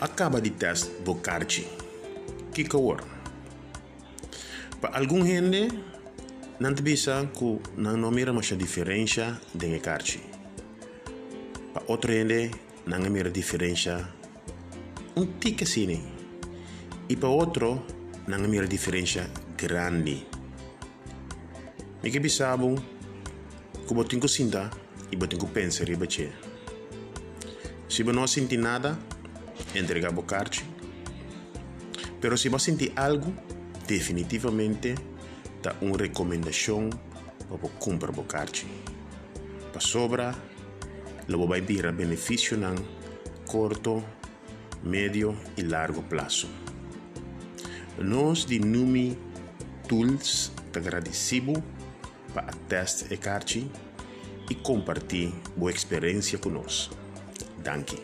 Acaba de test bo carchi. Que cor? Para algum gente, não te bisa que não mira mais a diferença de carchi. Para outro gente, não mira a diferença um tique assim. E para outro, não mira a diferença grande. Me que bisabo, que botinho sinta e botinho pensa riba che. Se você não sente nada, entrega Bocarte. Pero si vos sentís algo, definitivamente da una recomendación para comprar Bocarte. Para sobra, lo va a ver beneficio en corto, medio y largo plazo. Nos de Numi Tools te agradecemos para testar e y compartir buena experiencia con nosotros. Danke.